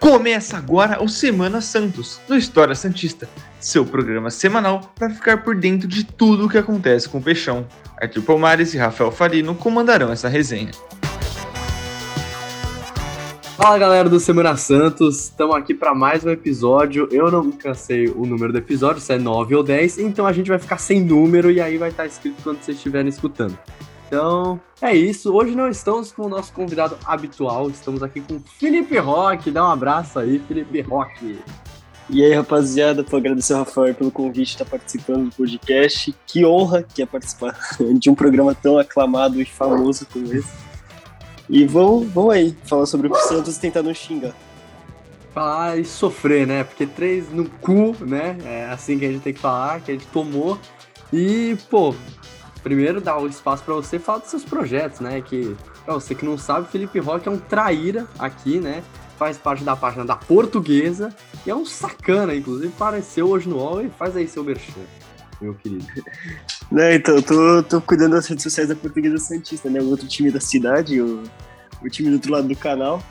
Começa agora o Semana Santos, do História Santista, seu programa semanal para ficar por dentro de tudo o que acontece com o Peixão. Arthur Palmares e Rafael Farino comandarão essa resenha. Fala galera do Semana Santos, estamos aqui para mais um episódio. Eu não cansei o número do episódio, se é 9 ou 10, então a gente vai ficar sem número e aí vai estar escrito quando vocês estiverem escutando. Então, é isso. Hoje não estamos com o nosso convidado habitual, estamos aqui com Felipe Roque. Dá um abraço aí, Felipe Roque. E aí, rapaziada, vou agradecer ao Rafael pelo convite de estar participando do podcast. Que honra que é participar de um programa tão aclamado e famoso como esse. E vamos, vamos aí, falar sobre o Santos e tentar não xingar. Falar e sofrer, né? Porque três no cu, né? É assim que a gente tem que falar, que a gente tomou. E, pô, primeiro dar o espaço para você falar dos seus projetos, né? Que, pra você que não sabe, Felipe Roque é um traíra aqui, né? Faz parte da página da Portuguesa e é um sacana, inclusive apareceu hoje no UOL e faz aí seu merchan, meu querido. Então, tô, tô cuidando das redes sociais da Portuguesa Santista, né? O outro time da cidade, o, o time do outro lado do canal.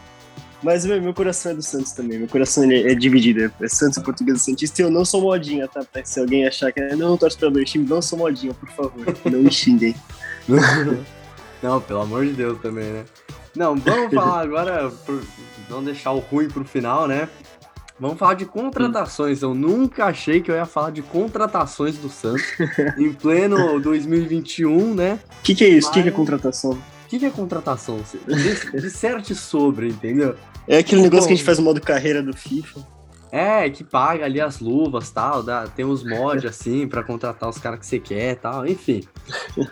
Mas meu, meu coração é do Santos também. Meu coração é, é dividido. É Santos Portuguesa Santista. E eu não sou modinha, tá? Se alguém achar que não torce pra dois times, não sou modinha, por favor. Não me xinguem. não, pelo amor de Deus também, né? Não, vamos falar agora, por, não deixar o ruim pro final, né? Vamos falar de contratações. Eu nunca achei que eu ia falar de contratações do Santos em pleno 2021, né? O que, que, é isso? O que, que, é contratação? O que, que, é contratação? Disserte sobre, entendeu? É aquele negócio Bom, que a gente faz no modo carreira do FIFA. É, que paga ali as luvas tal, dá, tem uns mods assim para contratar os caras que você quer tal, enfim.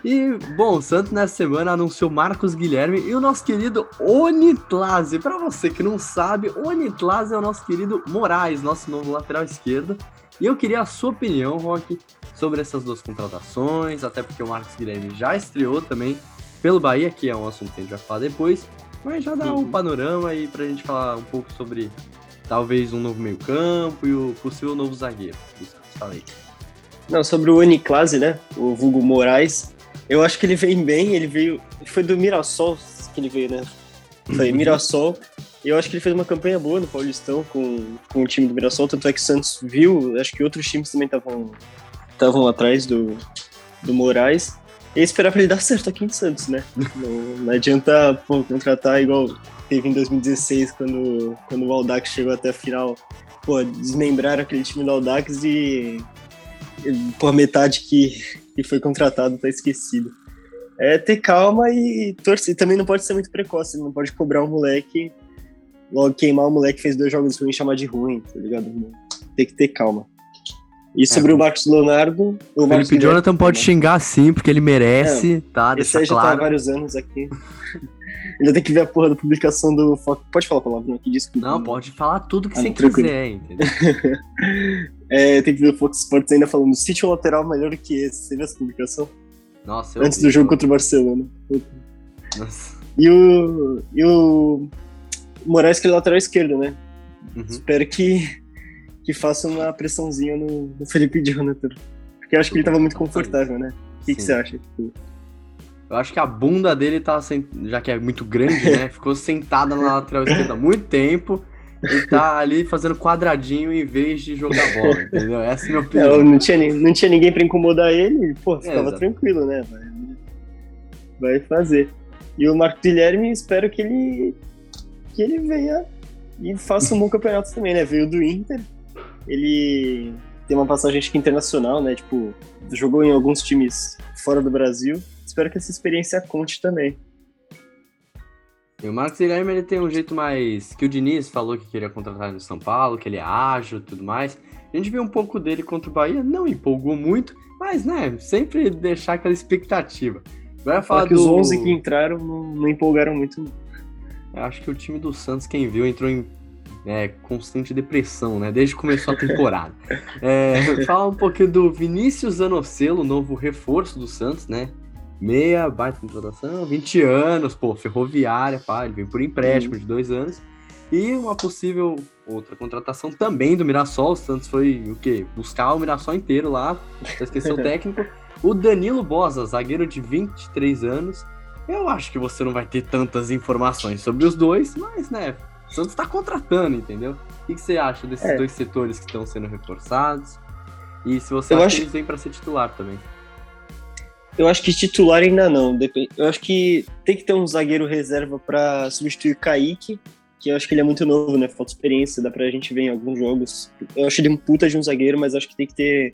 E, bom, o Santos nessa semana anunciou Marcos Guilherme e o nosso querido Onitlase. Para você que não sabe, Onitlase é o nosso querido Moraes, nosso novo lateral esquerdo. E eu queria a sua opinião, Rock, sobre essas duas contratações, até porque o Marcos Guilherme já estreou também pelo Bahia, que é um assunto que a gente vai falar depois. Mas já dá um uhum. panorama aí pra gente falar um pouco sobre talvez um novo meio-campo e o possível novo zagueiro. Falei. Não, sobre o Uniclase, né? O Vulgo Moraes. Eu acho que ele vem bem, ele veio. Foi do Mirassol que ele veio, né? Foi Mirassol. Eu acho que ele fez uma campanha boa no Paulistão com, com o time do Mirassol, tanto é que o Santos viu, acho que outros times também estavam estavam atrás do, do Moraes. E esperar pra ele dar certo aqui em Santos, né? Não, não adianta pô, contratar igual teve em 2016, quando, quando o Aldax chegou até a final, pô, desmembraram aquele time do Aldax e, e por metade que, que foi contratado tá esquecido. É ter calma e torcer. Também não pode ser muito precoce, não pode cobrar um moleque, logo queimar o moleque que fez dois jogos ruins e chamar de ruim, tá ligado? Tem que ter calma. E sobre é. o Marcos Leonardo. O Marcos Felipe Jonathan pode xingar sim, porque ele merece, é, tá? Esse aí já tá há vários anos aqui. Ainda tem que ver a porra da publicação do Fox. Pode falar a palavra aqui, desculpa. Não, pode falar tudo que ah, você tranquilo. quiser, entendeu? é, tem que ver o Fox Sports ainda falando sítio lateral melhor que esse. Você viu essa publicação? Nossa, eu Antes vi, do jogo eu... contra o Barcelona. Nossa. E o. E o. Moraes, que é lateral esquerdo, né? Uhum. Espero que, que faça uma pressãozinha no, no Felipe Jonathan. Porque eu acho que ele tava muito confortável, né? O que, que você acha? Tipo, eu acho que a bunda dele tá, já que é muito grande, né? Ficou sentada na lateral esquerda há muito tempo e tá ali fazendo quadradinho em vez de jogar bola, entendeu? Essa é a minha opinião. Não, não, tinha, não tinha ninguém pra incomodar ele, pô, ficava é, tranquilo, né? Vai, vai fazer. E o Marco Guilherme, espero que ele, que ele venha e faça um bom campeonato também, né? Veio do Inter, ele tem uma passagem acho que internacional, né? Tipo, jogou em alguns times fora do Brasil espero que essa experiência conte também. E o Marcos Guilherme ele tem um jeito mais. que o Diniz falou que queria contratar no São Paulo, que ele é ágil e tudo mais. A gente viu um pouco dele contra o Bahia, não empolgou muito, mas, né, sempre deixar aquela expectativa. Vai falar que do... os 11 que entraram não, não empolgaram muito. Eu acho que o time do Santos, quem viu, entrou em é, constante depressão, né? Desde que começou a temporada. é, fala um pouquinho do Vinícius Anocelo, novo reforço do Santos, né? meia, baita contratação, 20 anos, pô, ferroviária, pá, ele veio por empréstimo uhum. de dois anos. E uma possível outra contratação também do Mirassol. O Santos foi o quê? Buscar o Mirassol inteiro lá, esqueceu o técnico. O Danilo Bosa, zagueiro de 23 anos. Eu acho que você não vai ter tantas informações sobre os dois, mas, né, O Santos tá contratando, entendeu? O que, que você acha desses É. dois setores que estão sendo reforçados? E se você Eu acha acho- que eles vêm pra ser titular também? Eu acho que titular ainda não. Eu acho que tem que ter um zagueiro reserva pra substituir o Kaique, que eu acho que ele é muito novo, né? Falta experiência, dá pra gente ver em alguns jogos. Eu acho ele um puta de um zagueiro, mas acho que tem que ter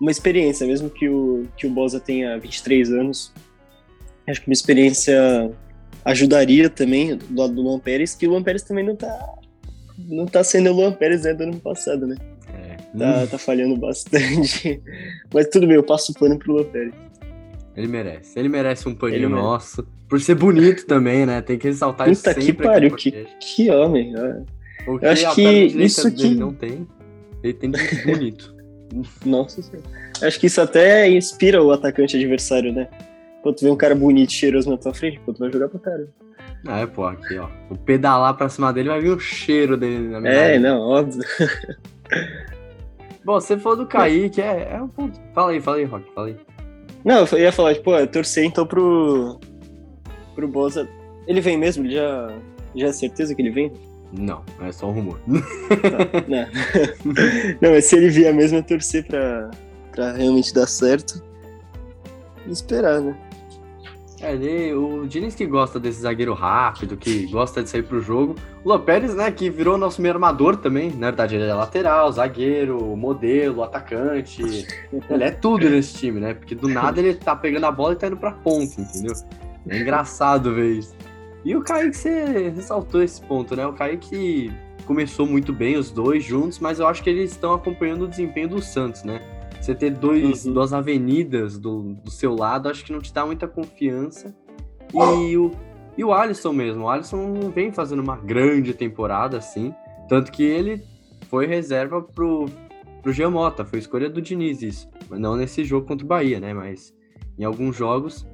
uma experiência, mesmo que o, que o Bosa tenha 23 anos. Acho que uma experiência ajudaria também do lado do Luan Pérez, que o Luan Pérez também não tá, não tá sendo o Luan Pérez né, do ano passado, né? É. Tá, tá falhando bastante. Mas tudo bem, eu passo o pano pro Luan Pérez. Ele merece. Ele merece um paninho merece. nosso. Por ser bonito também, né? Tem que ressaltar isso Puta sempre. que pariu, que, que homem. que eu acho que isso que- não tem. Ele tem de bonito. Nossa senhora. Acho que isso até inspira o atacante adversário, né? Quando tu vê um cara bonito e cheiroso na tua frente, pô, tu vai jogar pra cara. É, pô, aqui, ó. O pedalar pra cima dele vai vir o cheiro dele na minha É, área. não, óbvio. Bom, você falou do Kaique, é, é um ponto. Fala aí, fala aí, Rock, fala aí. Não, eu ia falar, tipo, torcer então pro. pro Bosa. Ele vem mesmo? Ele já. Já é certeza que ele vem? Não, é só um rumor. Tá, não. não, mas se ele vier mesmo, é torcer pra, pra realmente dar certo. E esperar, né? É, ele, o Diniz que gosta desse zagueiro rápido, que gosta de sair pro jogo. O Luan Pérez, né, que virou nosso meio armador também. Na verdade, ele é lateral, zagueiro, modelo, atacante. Ele é tudo nesse time, né? Porque do nada ele tá pegando a bola e tá indo pra ponta, entendeu? É engraçado ver isso. E o Kaique, você ressaltou esse ponto, né? O Kaique começou muito bem, os dois juntos, mas eu acho que eles estão acompanhando o desempenho do Santos, né? Você ter dois, Uhum. duas avenidas do, do seu lado, acho que não te dá muita confiança. E o, e o Alisson mesmo, o Alisson não vem fazendo uma grande temporada assim, tanto que ele foi reserva pro, pro Giamota, foi escolha do Diniz isso. Mas não nesse jogo contra o Bahia, né? Mas em alguns jogos.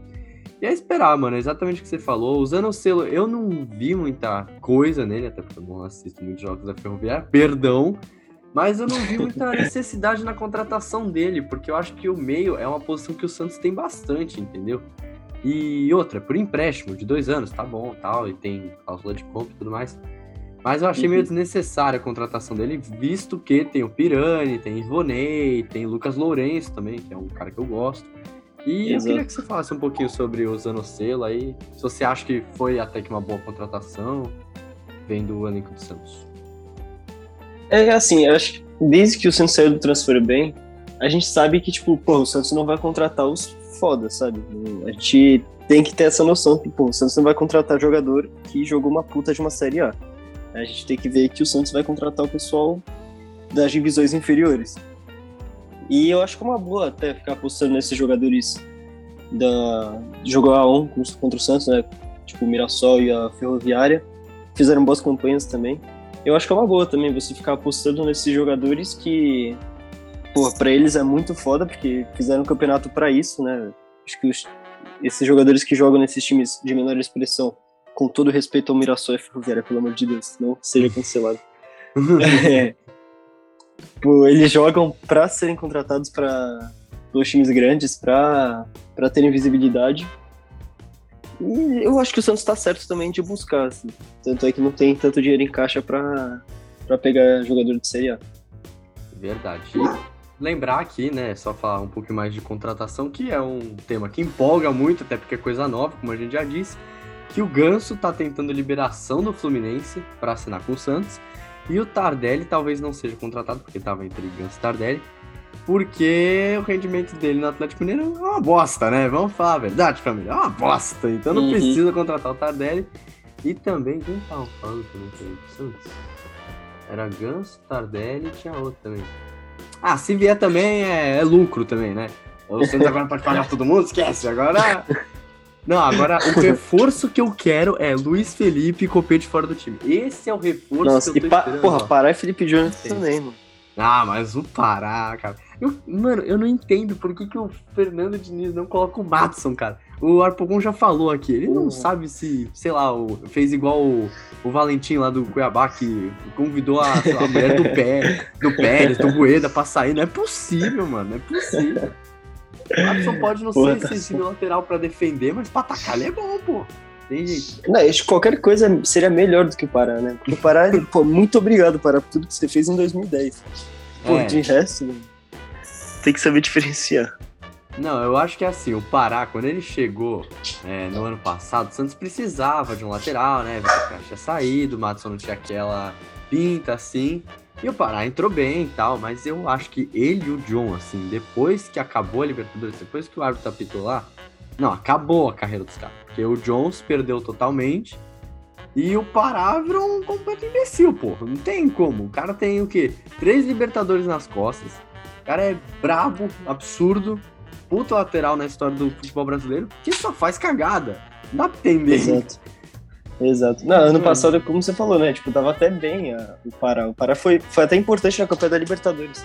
E é esperar, mano, é exatamente o que você falou. Usando o selo, eu não vi muita coisa nele, até porque eu não assisto muitos jogos da Ferroviária, perdão. Mas eu não vi muita necessidade na contratação dele, porque eu acho que o meio é uma posição que o Santos tem bastante, entendeu? E outra, por empréstimo de dois anos, tá bom, tal, e tem cláusula de compra e tudo mais. Mas eu achei meio Uhum. desnecessária a contratação dele, visto que tem o Pirani, tem Ivonei, tem Lucas Lourenço também, que é um cara que eu gosto. E eu Exato. queria que você falasse um pouquinho sobre o Zanocelo aí, se você acha que foi até que uma boa contratação, vendo o elenco do Santos. É assim, eu acho que desde que o Santos saiu do transfer bem, a gente sabe que, tipo, pô, o Santos não vai contratar os foda, sabe? A gente tem que ter essa noção que, pô, o Santos não vai contratar jogador que jogou uma puta de uma Série A. A gente tem que ver que o Santos vai contratar o pessoal das divisões inferiores. E eu acho que é uma boa até ficar apostando nesses jogadores da jogar a on contra o Santos, né? Tipo o Mirassol e a Ferroviária. Fizeram boas campanhas também. Eu acho que é uma boa também você ficar apostando nesses jogadores que, pô, pra eles é muito foda, porque fizeram um campeonato pra isso, né? Acho que os- esses jogadores que jogam nesses times de menor expressão, com todo respeito ao Mirassol e Ferroviária, pelo amor de Deus, não seja cancelado. É. Pô, eles jogam pra serem contratados para os times grandes, pra terem visibilidade. Eu acho que o Santos tá certo também de buscar, assim. Tanto é que não tem tanto dinheiro em caixa pra pegar jogador de Série A. Verdade. E lembrar aqui, né, só falar um pouquinho mais de contratação, que é um tema que empolga muito, até porque é coisa nova, como a gente já disse, que o Ganso tá tentando liberação do Fluminense para assinar com o Santos, e o Tardelli talvez não seja contratado, porque tava entre Ganso e Tardelli, porque o rendimento dele no Atlético Mineiro é uma bosta, né? Vamos falar a verdade, família, é uma bosta, então não Uhum. precisa contratar o Tardelli. E também, quem tava falando que era do Santos? Era Ganso, Tardelli e tinha outro também. Ah, se vier também é, é lucro também, né? O Santos agora pode pagar todo mundo, esquece. Agora. Não, agora o reforço que eu quero é Luiz Felipe e Copete fora do time. Esse é o reforço Nossa, que e eu tô pa esperando. porra. Pará e Felipe Jones também, mano. Ah, mas o Pará, cara. Eu- mano, eu não entendo por que, que o Fernando Diniz não coloca o Matson, cara. O Arpogon já falou aqui. Ele não Uhum. sabe se, sei lá, o- fez igual o, o Valentim lá do Cuiabá, que convidou a, lá, a mulher do pé, do Pérez, do Rueda pra sair. Não é possível, mano. Não é possível. O Matson pode não Porra, ser tá esse time lateral pra defender, mas pra atacar ele é bom, pô. tem jeito. Não, acho que qualquer coisa seria melhor do que o Pará, né? Porque o Pará, pô, muito obrigado, Pará, por tudo que você fez em 2010. Pô, É. de resto, mano, tem que saber diferenciar. Não, eu acho que é assim, o Pará, quando ele chegou é, no ano passado, o Santos precisava de um lateral, né? Vitor Castro tinha saído, o Madison não tinha aquela pinta assim. E o Pará entrou bem e tal, mas eu acho que ele e o John, assim, depois que acabou a Libertadores, depois que o árbitro apitou lá, não, acabou a carreira dos caras. Porque o John se perdeu totalmente e o Pará virou um completo imbecil, porra. Não tem como. O cara tem o quê? Três Libertadores nas costas. O cara é brabo, absurdo, puta lateral na história do futebol brasileiro, que só faz cagada. Não dá pra entender. Exato. Exato. Não, ano passado, como você falou, né? Tipo, tava até bem a- o Pará. O Pará foi, foi até importante na campanha da Libertadores.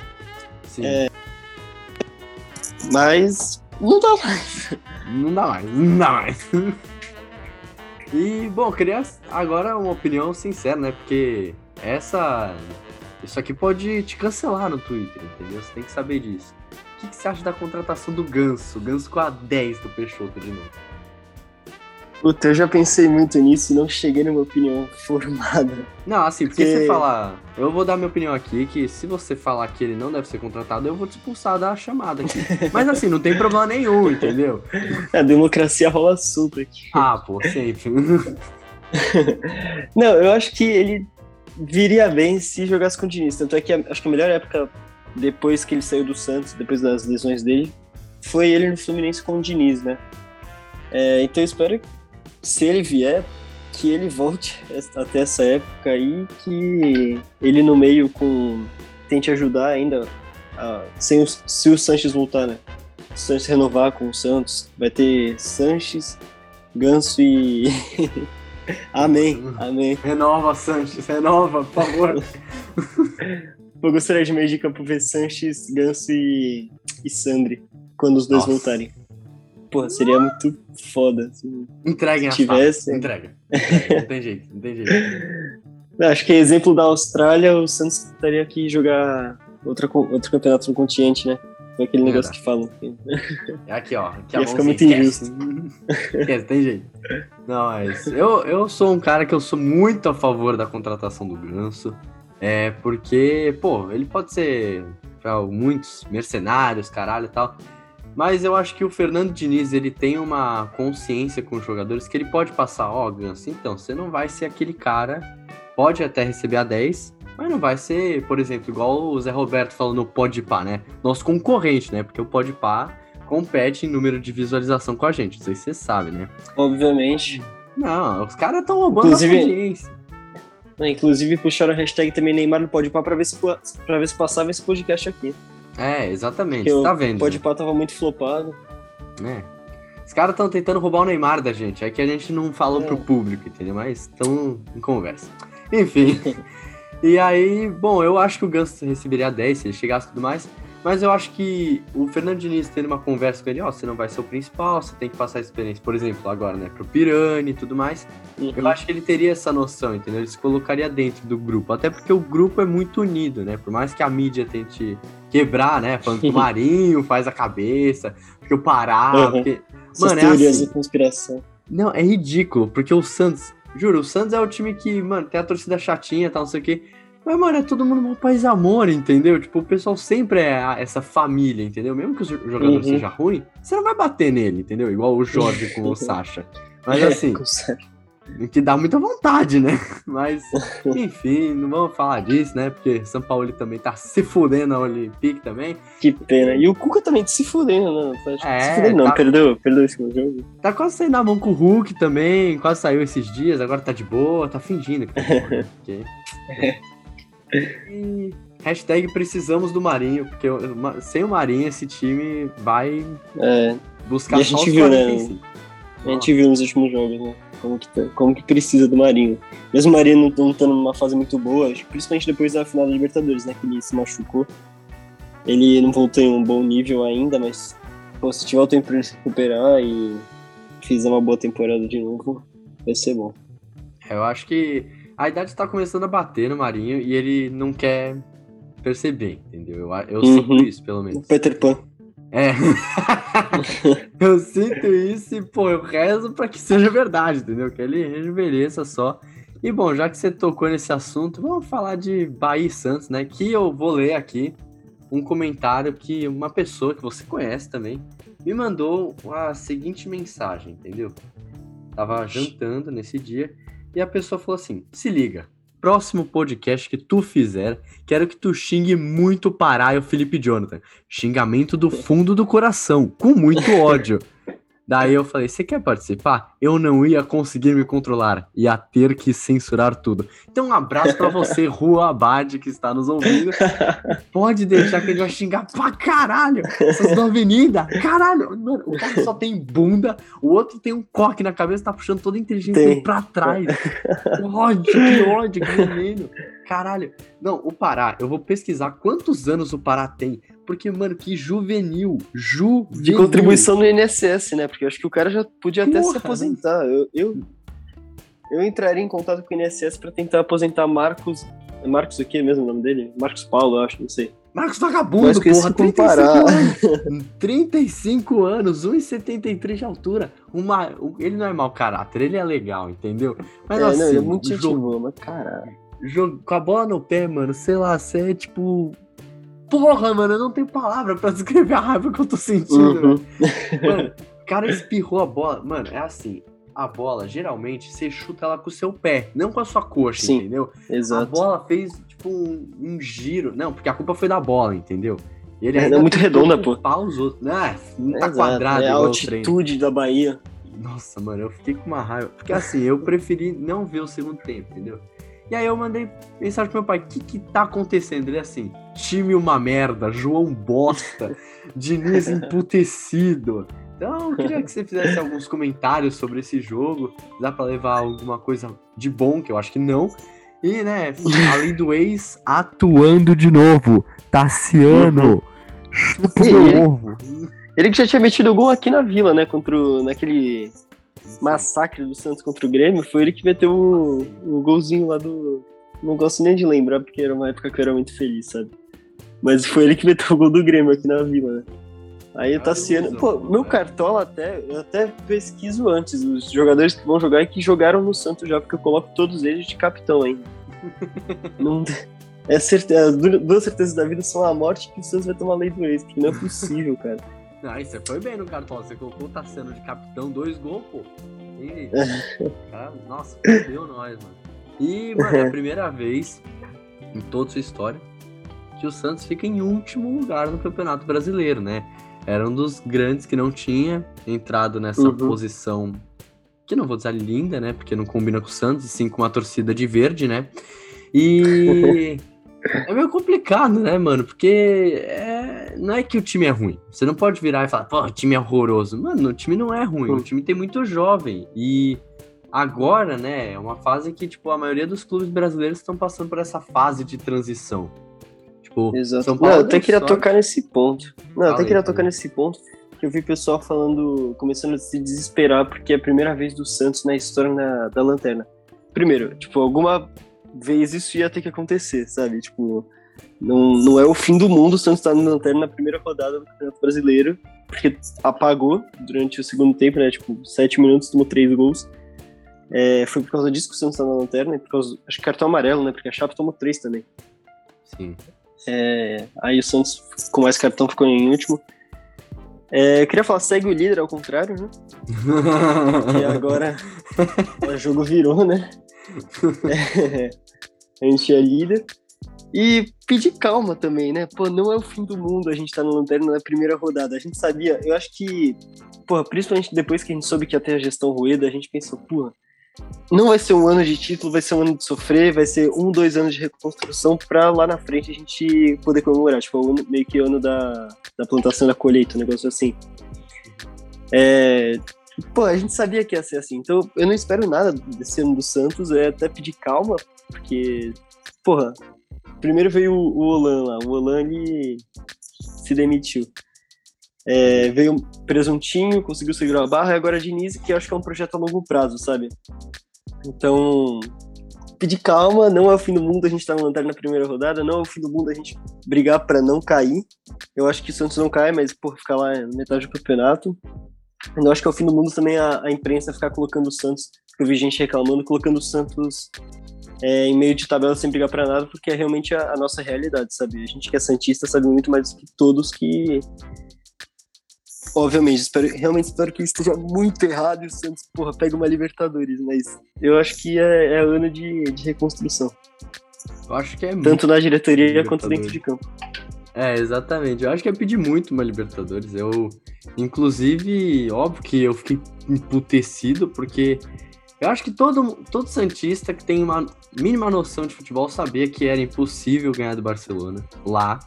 Sim. Mas não dá mais. Não dá mais, não dá mais. E, bom, queria agora uma opinião sincera, né? Porque essa. Isso aqui pode te cancelar no Twitter, entendeu? Você tem que saber disso. O que, que você acha da contratação do Ganso? O Ganso com a 10 do Peixoto de novo. Puta, eu já pensei muito nisso e não cheguei numa opinião formada. Não, assim, porque Porque- você falar. Eu vou dar minha opinião aqui, que se você falar que ele não deve ser contratado, eu vou te expulsar da chamada aqui. Mas assim, não tem problema nenhum, entendeu? A democracia rola solta aqui. Ah, pô, sempre. Não, eu acho que ele viria bem se jogasse com o Diniz. Tanto é que acho que a melhor época depois que ele saiu do Santos, depois das lesões dele, foi ele no Fluminense com o Diniz, né? É, então eu espero que, se ele vier, que ele volte até essa época aí, que ele no meio com tente ajudar ainda, a- sem o, se o Sanches voltar, né? O Sanches renovar com o Santos, vai ter Sanches, Ganso e. amém, amém. renova, Sanches, renova, por favor. Eu gostaria de meio de campo ver Sanches, Ganso e, e Sandri, quando os dois Nossa. voltarem. Porra, seria muito foda. assim. Entreguem a Tivesse- chave. Entrega. Entrega. Não tem jeito, não tem jeito. Acho que exemplo da Austrália, o Santos teria que jogar outra, outro campeonato no continente, né? Foi aquele negócio que falam. É aqui, ó. Aqui Ia a ficar mãozinha, muito esquece. Esquece, tem jeito. Não, mas eu, eu sou um cara que eu sou muito a favor da contratação do Ganso. É porque, pô, ele pode ser pra muitos mercenários, caralho e tal. Mas eu acho que o Fernando Diniz, ele tem uma consciência com os jogadores que ele pode passar, ó, Ganso, então, você não vai ser aquele cara, pode até receber a 10, mas não vai ser, por exemplo, igual o Zé Roberto falou no Podpah, né? Nosso concorrente, né? Porque o Podpah compete em número de visualização com a gente, não sei se você sabe, né? Obviamente. Não, os caras estão roubando Inclusive- a audiência. né, Inclusive puxaram a hashtag também Neymar no Pode Pá pra ver se, pra ver se passava esse podcast aqui. É, exatamente, Porque tá o vendo? Pode Pá tava muito flopado. né? Os caras estão tentando roubar o Neymar da gente. É que a gente não falou É. pro público, entendeu? Mas estão em conversa. Enfim. e aí, bom, eu acho que o Ganso receberia 10 se ele chegasse e tudo mais. Mas eu acho que o Fernando Diniz tendo uma conversa com ele, ó, você não vai ser o principal, você tem que passar a experiência, por exemplo, agora, né, pro Pirani e tudo mais. Uhum. Eu acho que ele teria essa noção, entendeu? Ele se colocaria dentro do grupo. Até porque o grupo é muito unido, né? Por mais que a mídia tente quebrar, né? Falando que o Marinho faz a cabeça, porque o Pará. Uhum. Porque... Essas Mano, é teorias assim. de conspiração. Não, é ridículo, porque o Santos. Juro, o Santos é o time que, mano, tem a torcida chatinha e tal, não sei o quê. Mas, mano, é todo mundo um país amor, entendeu? Tipo, o pessoal sempre é essa família, entendeu? Mesmo que o jo- jogador Uhum. seja ruim, você não vai bater nele, entendeu? Igual o Jorge com o Sacha. Mas assim, É, que dá muita vontade, né? Mas, enfim, não vamos falar disso, né? Porque São Paulo também tá se fudendo na Olympique também. que pena. E o Cuca também se fudendo, né? É, se fudendo, não, tá- perdeu, perdeu esse jogo. Tá quase saindo na mão com o Hulk também, quase saiu esses dias, agora tá de boa, tá fingindo que tá de boa, né? Porque- E hashtag precisamos do Marinho, porque sem o Marinho esse time vai É, buscar E a gente os viu, né? 45. a gente viu nos últimos jogos, né? Como que, tá- como que precisa do Marinho. Mesmo o Marinho não, não estando numa fase muito boa, principalmente depois da final da Libertadores, né? Que ele se machucou. Ele não voltou em um bom nível ainda, mas pô, se tiver o tempo pra ele se recuperar e fizer uma boa temporada de novo, vai ser bom. Eu acho que a idade tá começando a bater no Marinho e ele não quer perceber, entendeu? Eu, eu Uhum. sinto isso, pelo O menos. Peter Pan. É. Eu sinto isso e, pô, eu rezo pra que seja verdade, entendeu? Que ele rejuvenesça só. E, bom, já que você tocou nesse assunto, vamos falar de Bahia e Santos, né? Que eu vou ler aqui um comentário que uma pessoa que você conhece também me mandou a seguinte mensagem, entendeu? Tava jantando nesse dia e a pessoa falou assim: se liga, próximo podcast que tu fizer, quero que tu xingue muito o Pará e o Felipe Jonathan. Xingamento do fundo do coração, com muito ódio. Daí eu falei: você quer participar? Eu não ia conseguir me controlar, ia ter que censurar tudo. Então, um abraço para você, Rua Abad, que está nos ouvindo. Pode deixar que ele vai xingar pra caralho. Essas da avenida, caralho. Mano, o cara só tem bunda, o outro tem um coque na cabeça, tá puxando toda a inteligência Tem. pra trás. Ódio, que ódio, que veneno. Caralho. Não, o Pará, eu vou pesquisar quantos anos o Pará tem. Porque, mano, que juvenil. Juvenil. De contribuição no INSS, né? Porque eu acho que o cara já podia até se Porra, aposentar. Eu, eu, eu entraria em contato com o INSS pra tentar aposentar Marcos. Marcos o que mesmo o nome dele? Marcos Paulo, eu acho, não sei. Marcos Vagabundo, Mas porra, se 35 comparar- anos. 35 anos, 1,73 de altura. Uma, um- ele não é mau caráter, ele é legal, entendeu? Mas é, assim, não, ele é muito gente jo- boa, mas caralho. jo- com a bola no pé, mano, sei lá, você é tipo. Porra, mano, eu não tenho palavra pra descrever a raiva que eu tô sentindo, Uhum. Mano, o cara espirrou a bola. Mano, é assim. A bola, geralmente, você chuta ela com o seu pé, não com a sua coxa, Sim. entendeu? A Exato. bola fez, tipo, um, um giro. Não, porque a culpa foi da bola, entendeu? E ele É, muito redonda, pô. os outros. Não, é, não tá Exato, quadrado É a altitude da Bahia. Nossa, mano, eu fiquei com uma raiva. Porque assim, eu preferi não ver o segundo tempo, entendeu? E aí eu mandei mensagem pro meu pai, o que que tá acontecendo? Ele assim, time uma merda, João bosta, Diniz emputecido. Então eu queria que você fizesse alguns comentários sobre esse jogo. Dá pra levar alguma coisa de bom, que eu acho que não. E, né, além do ex, atuando de novo. Tassiano. Chupa E meu ele- ovo. Ele que já tinha metido gol aqui na Vila, né? Contra o, naquele massacre do Santos contra o Grêmio. Foi ele que meteu o, o golzinho lá do. Não gosto nem de lembrar, porque era uma época que eu era muito feliz, sabe? Mas foi ele que meteu o gol do Grêmio aqui na Vila, né? Aí o Ah, Tassiano. Pô, meu cartola até. Eu até pesquiso antes os jogadores que vão jogar e que jogaram no Santos já, porque eu coloco todos eles de capitão ainda. Não. É certeza, as du- duas certezas da vida são a morte e que o Santos vai tomar lei do ex, porque não é possível, cara. Aí você foi bem no cartola. Você colocou o Tassiano de capitão, dois gols, pô. E, cara, nossa, fodeu nós, mano. E, mano, é a primeira vez em toda sua história que o Santos fica em último lugar no Campeonato Brasileiro, né? Era um dos grandes que não tinha entrado nessa Uhum. posição que não vou dizer linda, né? Porque não combina com o Santos, e sim com uma torcida de verde, né? E é meio complicado, né, mano? Porque é, não é que o time é ruim. Você não pode virar e falar, pô, o time é horroroso. Mano, o time não é ruim. O time tem muito jovem. E agora, né, é uma fase que, tipo, a maioria dos clubes brasileiros estão passando por essa fase de transição. Tipo, Exato. São Não, Paulo eu até queria sorte. tocar nesse ponto. Não, eu até queria tocar nesse ponto que eu vi pessoal falando, começando a se desesperar porque é a primeira vez do Santos na história na- da lanterna. Primeiro, tipo, alguma vez isso ia ter que acontecer, sabe? Tipo, não, não é o fim do mundo o Santos estar na lanterna na primeira rodada do Campeonato Brasileiro, porque apagou durante o segundo tempo, né? Tipo, sete minutos, tomou três gols. É, foi por causa disso que o Santos tá na lanterna, e por causa, acho que cartão amarelo, né? Porque a Chape tomou três também. sim. É, aí o Santos, com mais cartão, ficou em último. É, eu queria falar, segue o líder ao contrário, né? E agora o jogo virou, né? É, a gente é líder. E pedir calma também, né? Pô, não é o fim do mundo a gente tá na lanterna na primeira rodada. A gente sabia, eu acho que, porra, principalmente depois que a gente soube que ia ter a gestão Rueda, a gente pensou, porra, não vai ser um ano de título, vai ser um ano de sofrer, vai ser um, dois anos de reconstrução pra lá na frente a gente poder comemorar. Tipo, ano- meio que o ano da, da plantação da colheita, um negócio assim. É, pô, a gente sabia que ia ser assim. Então, eu não espero nada desse ano do Santos. É até pedir calma, porque, porra, primeiro veio o, Olan lá. O Olan, ele se demitiu. É, veio presuntinho, conseguiu segurar a barra, e agora a Diniz, que eu acho que é um projeto a longo prazo, sabe? Então, pedir calma, não é o fim do mundo a gente tá na lanterna na primeira rodada, não é o fim do mundo a gente brigar pra não cair. Eu acho que o Santos não cai, mas, pô, ficar lá na metade do campeonato. Eu acho que é o fim do mundo também a, a imprensa ficar colocando o Santos, eu vi gente reclamando, colocando o Santos é, em meio de tabela sem brigar pra nada, porque é realmente a, a, nossa realidade, sabe? A gente que é Santista sabe muito mais do que todos que. Obviamente, espero, realmente espero que esteja muito errado e o Santos, porra, pega uma Libertadores, mas eu acho que é, é ano de, de reconstrução. Eu acho que é Tanto na diretoria quanto dentro de campo. É, exatamente. Eu acho que é pedir muito uma Libertadores. Eu, inclusive, óbvio que eu fiquei emputecido, porque eu acho que todo, todo Santista que tem uma mínima noção de futebol sabia que era impossível ganhar do Barcelona lá.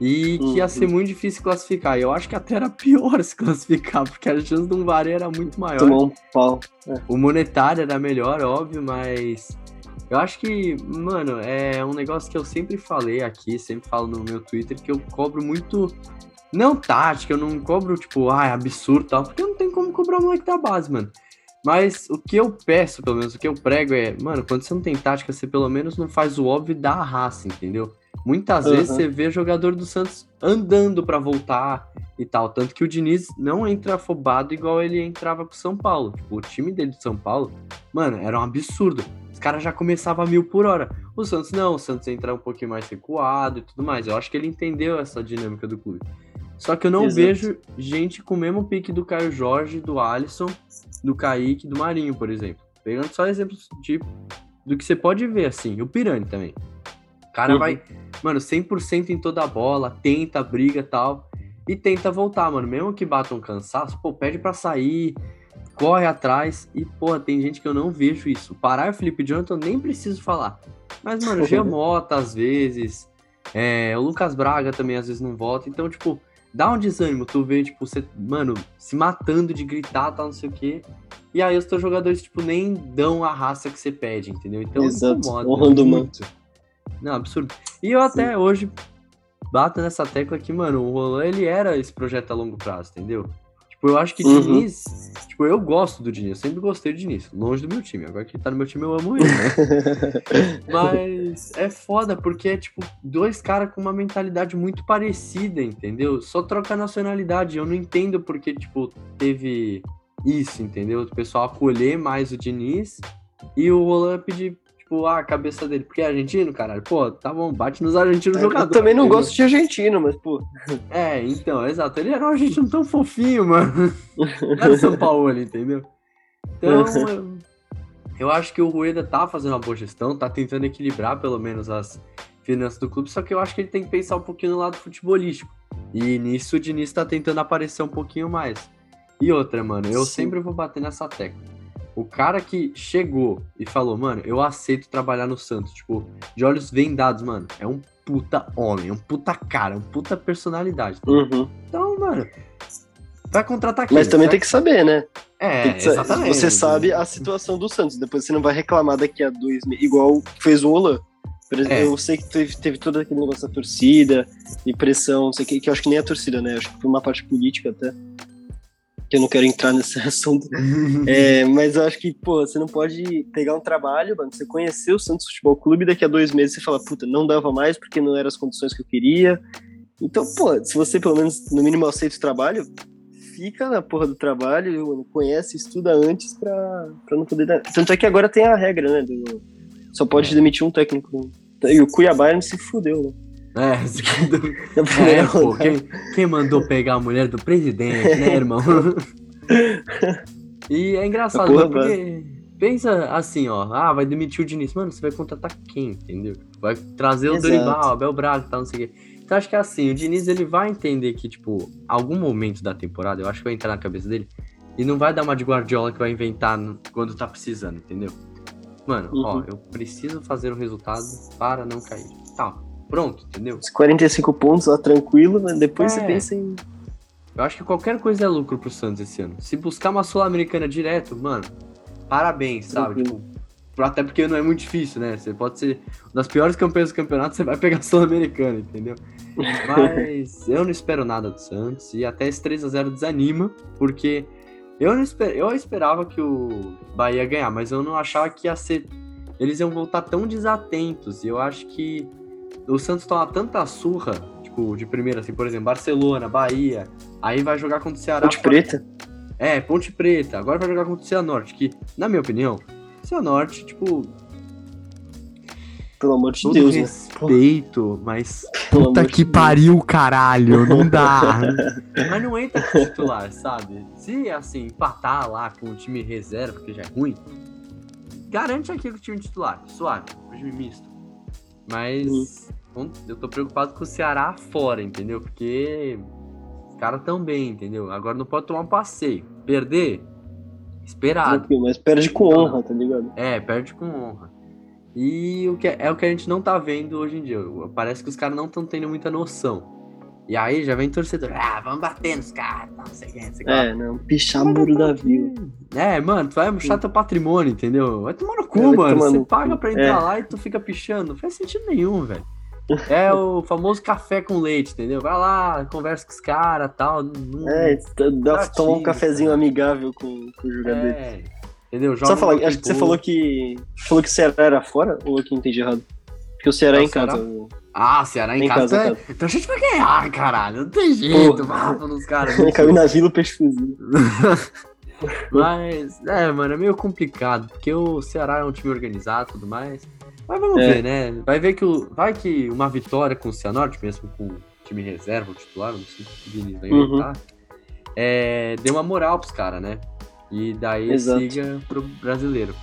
E que ia ser uhum. muito difícil classificar. E eu acho que até era pior se classificar, porque a chance de um VAR era muito maior. Tomou um pau. É. O monetário era melhor, óbvio, mas eu acho que, mano, é um negócio que eu sempre falei aqui, sempre falo no meu Twitter, que eu cobro muito. Não tática, eu não cobro, tipo, ah, é absurdo tal, porque não tem como cobrar o moleque da base, mano. Mas o que eu peço, pelo menos, o que eu prego é, mano, quando você não tem tática, você pelo menos não faz o óbvio da raça, entendeu? Muitas uhum. vezes você vê jogador do Santos andando para voltar e tal. Tanto que o Diniz não entra afobado igual ele entrava com o São Paulo. Tipo, o time dele de São Paulo, mano, era um absurdo. Os caras já começavam a mil por hora. O Santos não, o Santos entra um pouquinho mais recuado e tudo mais. Eu acho que ele entendeu essa dinâmica do clube. Só que eu não Exato. vejo gente com o mesmo pique do Caio Jorge, do Alisson, do Kaique, do Marinho, por exemplo. Pegando só exemplos tipo do que você pode ver, assim. O Pirani também. O cara uhum. vai, mano, 100% em toda a bola, tenta, briga tal. E tenta voltar, mano. Mesmo que bata um cansaço, pô, pede para sair, corre atrás. E, porra, tem gente que eu não vejo isso. Parar o Felipe Jonathan, nem preciso falar. Mas, mano, o Giamota às vezes. É, o Lucas Braga também às vezes não volta. Então, tipo, dá um desânimo, tu vê, tipo, você, mano, se matando de gritar, tal, não sei o quê. E aí os teus jogadores, tipo, nem dão a raça que você pede, entendeu? Então Exato. incomoda. Honrando muito. Não, absurdo. E eu até Sim. hoje bato nessa tecla que, mano, o Roland, ele era esse projeto a longo prazo, entendeu? Tipo, eu acho que uhum. Diniz. Tipo, eu gosto do Diniz, eu sempre gostei do Diniz, longe do meu time. Agora que ele tá no meu time, eu amo ele, né? Mas é foda, porque é, tipo, dois caras com uma mentalidade muito parecida, entendeu? Só troca a nacionalidade. Eu não entendo porque, tipo, teve isso, entendeu? O pessoal acolher mais o Diniz e o Roland pedir tipo, a cabeça dele, porque é argentino, caralho. Pô, tá bom, bate nos argentinos é, jogadores. Eu também não gosto de argentino, mas, pô. É, então, exato. Ele era um argentino tão fofinho, mano. Era São Paulo, entendeu? Então, eu, eu acho que o Rueda tá fazendo uma boa gestão, tá tentando equilibrar pelo menos as finanças do clube, só que eu acho que ele tem que pensar um pouquinho no lado futebolístico. E nisso o Diniz tá tentando aparecer um pouquinho mais. E outra, mano, eu Sim. sempre vou bater nessa tecla o cara que chegou e falou, mano, eu aceito trabalhar no Santos, tipo, de olhos vendados, mano, é um puta homem, é um puta cara, é um puta personalidade. Tá? Uhum. Então, mano, vai contratar quem? Mas também tem que saber, né? É, exatamente. Você sabe a situação do Santos, depois você não vai reclamar daqui a dois meses, igual fez o Olan. É. eu sei que teve, teve todo aquele negócio da torcida e pressão, não sei o que, que eu acho que nem a torcida, né? Acho que foi uma parte política até eu não quero entrar nesse assunto. é, mas eu acho que, pô, você não pode pegar um trabalho, mano, você conhecer o Santos Futebol Clube daqui a dois meses você fala, puta, não dava mais porque não eram as condições que eu queria. Então, pô, se você pelo menos, no mínimo, aceita o trabalho, fica na porra do trabalho, mano, conhece, estuda antes pra, pra não poder dar. Tanto é que agora tem a regra, né? Do... Só pode demitir um técnico. E o Cuiabá se fudeu, né? É, é pô, quem, quem mandou pegar a mulher do presidente, né, irmão? e é engraçado, Porra, porque pensa assim, ó, ah, vai demitir o Diniz, mano, você vai contratar quem, entendeu? Vai trazer o Dorival, Abel Braga tal, não sei o quê. Então acho que é assim, o Diniz ele vai entender que, tipo, algum momento da temporada, eu acho que vai entrar na cabeça dele, e não vai dar uma de Guardiola que vai inventar quando tá precisando, entendeu? Mano, uhum. ó, eu preciso fazer o um resultado para não cair. Tal. Pronto, entendeu? 45 pontos lá tranquilo, mas depois é. você pensa em. Eu acho que qualquer coisa é lucro pro Santos esse ano. Se buscar uma Sul-Americana direto, mano, parabéns, sabe? Tipo, até porque não é muito difícil, né? Você pode ser uma das piores campanhas do campeonato, você vai pegar a Sul-Americana, entendeu? Mas eu não espero nada do Santos e até esse 3 a 0 desanima, porque eu não esper... eu esperava que o Bahia ia ganhar, mas eu não achava que ia ser eles iam voltar tão desatentos. E eu acho que o Santos toma tanta surra, tipo, de primeira, assim, por exemplo, Barcelona, Bahia, aí vai jogar contra o Ceará. Ponte Preta. É, Ponte Preta. Agora vai jogar contra o Cianorte, que, na minha opinião, Cianorte, tipo, Pelo amor de todo Deus, né? respeito, mas Pelo puta que de pariu, caralho, não dá. mas não entra com titular, sabe? Se, assim, empatar lá com o time reserva, que já é ruim, garante aqui com o time titular, suave, o time misto. Mas on- eu tô preocupado com o Ceará fora, entendeu? Porque os caras tão bem, entendeu? Agora não pode tomar um passeio. Perder, esperado. Tranquilo, mas perde com honra, tá ligado? É, perde com honra. E o que é, é o que a gente não tá vendo hoje em dia. Parece que os caras não estão tendo muita noção. E aí já vem torcedor. Ah, vamos bater nos caras. Não sei o que, não sei o que. É, não, pichar muro da vila. É, mano, tu vai murchar teu patrimônio, entendeu? Vai tomar no cu, mano. Você no paga cu. pra entrar É. lá e tu fica pichando. Não faz sentido nenhum, velho. É o famoso café com leite, entendeu? Vai lá, conversa com os caras e tal. Não, É, dá, tomar um cafezinho cara. amigável com, com o jogador. é, entendeu? Só Joga falar, um acho que você falou que. Falou que o Ceará era fora ou eu que entendi errado? Porque o Ceará é Ah, em Ceará? casa. Ah, Ceará em, Em casa. casa, é- casa. Então a gente vai ganhar, caralho. Não tem jeito. Vá nos caras. Caiu na vila o peixe fuzil. Mas, é, mano, é meio complicado, porque o Ceará é um time organizado e tudo mais. Mas vamos É. ver, né? Vai ver que o. Vai que uma vitória com o Cianorte, mesmo com o time reserva, o titular, não sei se o Diniz vai Uhum. inventar. É, deu uma moral pros caras, né? E daí Exato. siga pro brasileiro.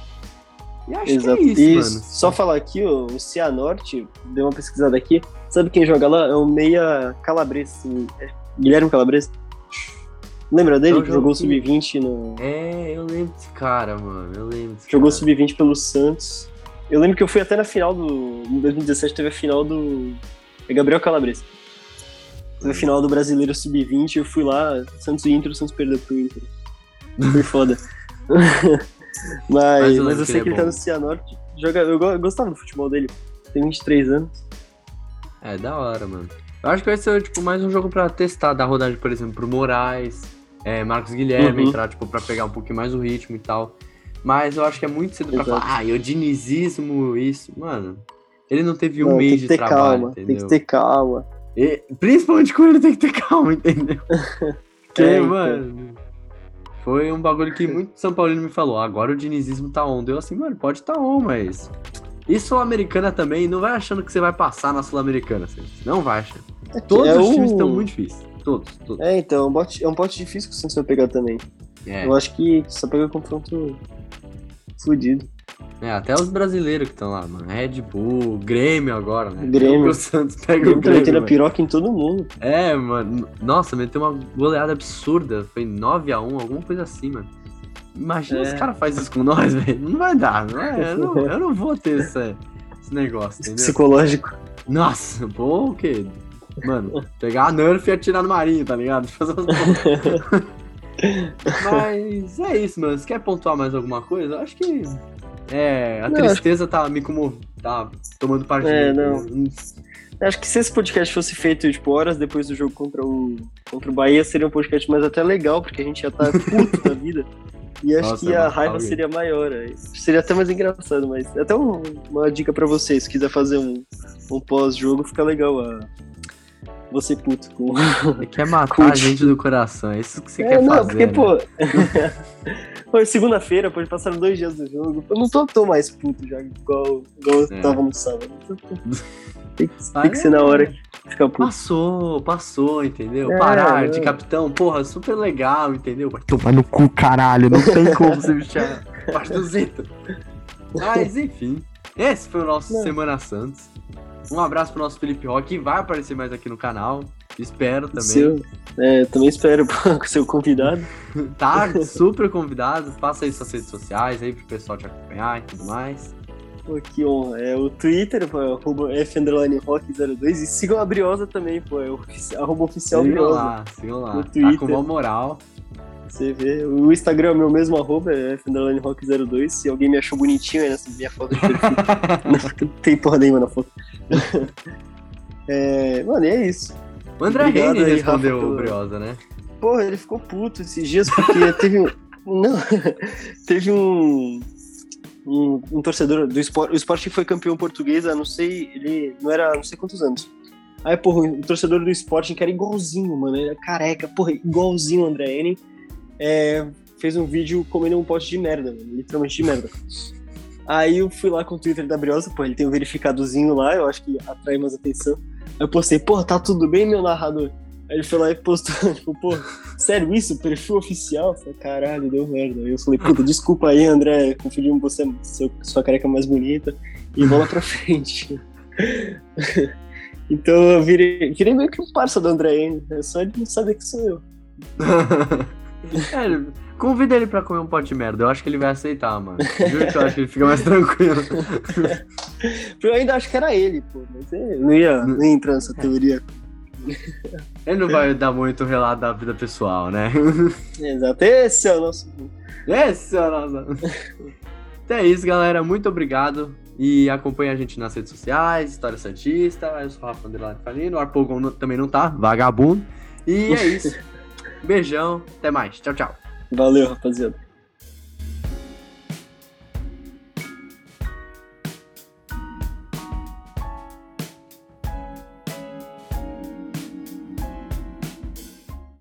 E acho Exato. que é isso, e mano. só falar aqui, ó, o Cianorte, deu uma pesquisada aqui. Sabe quem joga lá? É o Meia Calabres. é Guilherme Calabres. Lembra dele? Eu que jogou o jogo- Sub-20 no. É, eu lembro desse cara, mano. Eu lembro Jogou cara. Sub-20 pelo Santos. Eu lembro que eu fui até na final do. Em 2017 teve a final do. É Gabriel Calabres. Teve a final do Brasileiro Sub-20, eu fui lá, Santos e Inter, o Santos perdeu pro Inter. Foi foda. mas, Mas mas, eu que sei ele que é ele tá bom. no Cianorte. Joga, eu gostava do futebol dele. Tem 23 anos. É, da hora, mano. Eu acho que vai ser, tipo, mais um jogo pra testar, dar rodagem, por exemplo, pro Moraes, é, Marcos Guilherme Uhum. entrar, tipo, pra pegar um pouquinho mais o ritmo e tal. Mas eu acho que é muito cedo pra Exato. falar, ah, e o dinizismo, isso. Mano, ele não teve um Não, mês tem de trabalho, calma, entendeu? tem que ter calma. E, principalmente com ele tem que ter calma, entendeu? Porque, É, mano, foi um bagulho que muito São Paulino me falou, agora o dinizismo tá on. Eu assim, mano, pode tá on, mas... E Sul-Americana também, não vai achando que você vai passar na Sul-Americana, não vai achando. Todos é os o- times estão muito difíceis. Todos, todos. É, então, é um pote, é um pote difícil que o Santos vai pegar também. É, Eu acho que só pega confronto fudido. é, até os brasileiros que estão lá, mano. Red Bull, Grêmio agora, né? Grêmio. O Santos pega Ele o Grêmio. metendo a piroca em todo mundo. É, mano. Nossa, meteu uma goleada absurda. Foi 9x1, alguma coisa assim, mano. Imagina É. os caras fazem isso com nós, velho. Não vai dar, não é? Eu não, eu não vou ter esse, esse negócio, entendeu? Psicológico. Nossa, pô, o quê? Mano, pegar a Nerf e atirar no marinho, tá ligado? Fazer umas. Mas é isso, mano. Você quer pontuar mais alguma coisa? Acho que. É, a Não, tristeza tá me comovendo. Tá tomando parte É, não. Acho que se esse podcast fosse feito, tipo, horas depois do jogo contra o, contra o Bahia, seria um podcast mais até legal, porque a gente já tá puto da vida. E acho Nossa, que a raiva alguém. seria maior. aí. Seria até mais engraçado, mas é até um- uma dica pra vocês, se quiser fazer um, um pós-jogo, fica legal a você puto com. Você quer matar Curte. a gente do coração, é isso que você É, quer não, fazer. porque, né? pô. é segunda-feira, pô, passaram dois dias do jogo. Eu não tô, tô mais puto já, igual, igual É. eu tava no sábado. Tem que, Ah, tem que ser na é. hora de ficar puto. Passou, passou, entendeu? É, Parar é. de capitão, porra, super legal, entendeu? Vai tomar no cu, caralho, não tem como você me chamar parte do Zito. Mas, enfim, esse foi o nosso Não. Semana Santos. Um abraço pro nosso Felipe Rock, que vai aparecer mais aqui no canal. Espero também. Seu, é, também espero com seu convidado. Tá super convidado. Passa aí suas redes sociais aí pro pessoal te acompanhar e tudo mais. Pô, que honra. É o Twitter, pô, é arroba F underline rock02. E sigam a Briosa também, pô. É o arroba oficial Sigam Briosa. lá, sigam lá. No Tá Twitter. com uma moral. Você vê. O Instagram é o meu mesmo arroba, é F underline rock02. Se alguém me achou bonitinho aí nessa minha foto de perfil. não tem porra nenhuma na foto. é, mano, e é isso. O André Obrigado Reine aí, respondeu Rafa, pelo- Briosa, né? Porra, ele ficou puto esses dias porque teve um. Não, teve um, um. um torcedor do esporte. O esporte foi campeão português há não sei. Ele não era não sei quantos anos. Aí, porra, o torcedor do esporte que era igualzinho, mano. Ele era careca, porra, igualzinho o André Henning. É, fez um vídeo comendo um pote de merda, mano, literalmente de merda. Aí eu fui lá com o Twitter da Briosa, pô, ele tem um verificadozinho lá, eu acho que atrai mais atenção. Aí eu postei, pô, tá tudo bem, meu narrador? Aí ele foi lá e postou, tipo, pô, sério isso? Perfil oficial? Eu falei, caralho, deu merda. Aí eu falei, puta, desculpa aí, André, confundimos você, seu, sua careca mais bonita, e bola pra frente. então eu virei, virei meio que um parça do André, hein? É só ele não saber que sou eu. É, convida ele pra comer um pote de merda, eu acho que ele vai aceitar, mano. Juro que eu acho que ele fica mais tranquilo. eu ainda acho que era ele, pô, mas não ia, não ia entrar nessa teoria. Ele não vai dar muito relato da vida pessoal, né? Exato. Esse é o nosso. Esse é o nosso. Então é isso, galera. Muito obrigado. E acompanha a gente nas redes sociais, História Santista. Eu sou o Rafa Underline Falino. O Arpogon também não tá, vagabundo. E é isso. Beijão. Até mais. Tchau, tchau. Valeu, rapaziada.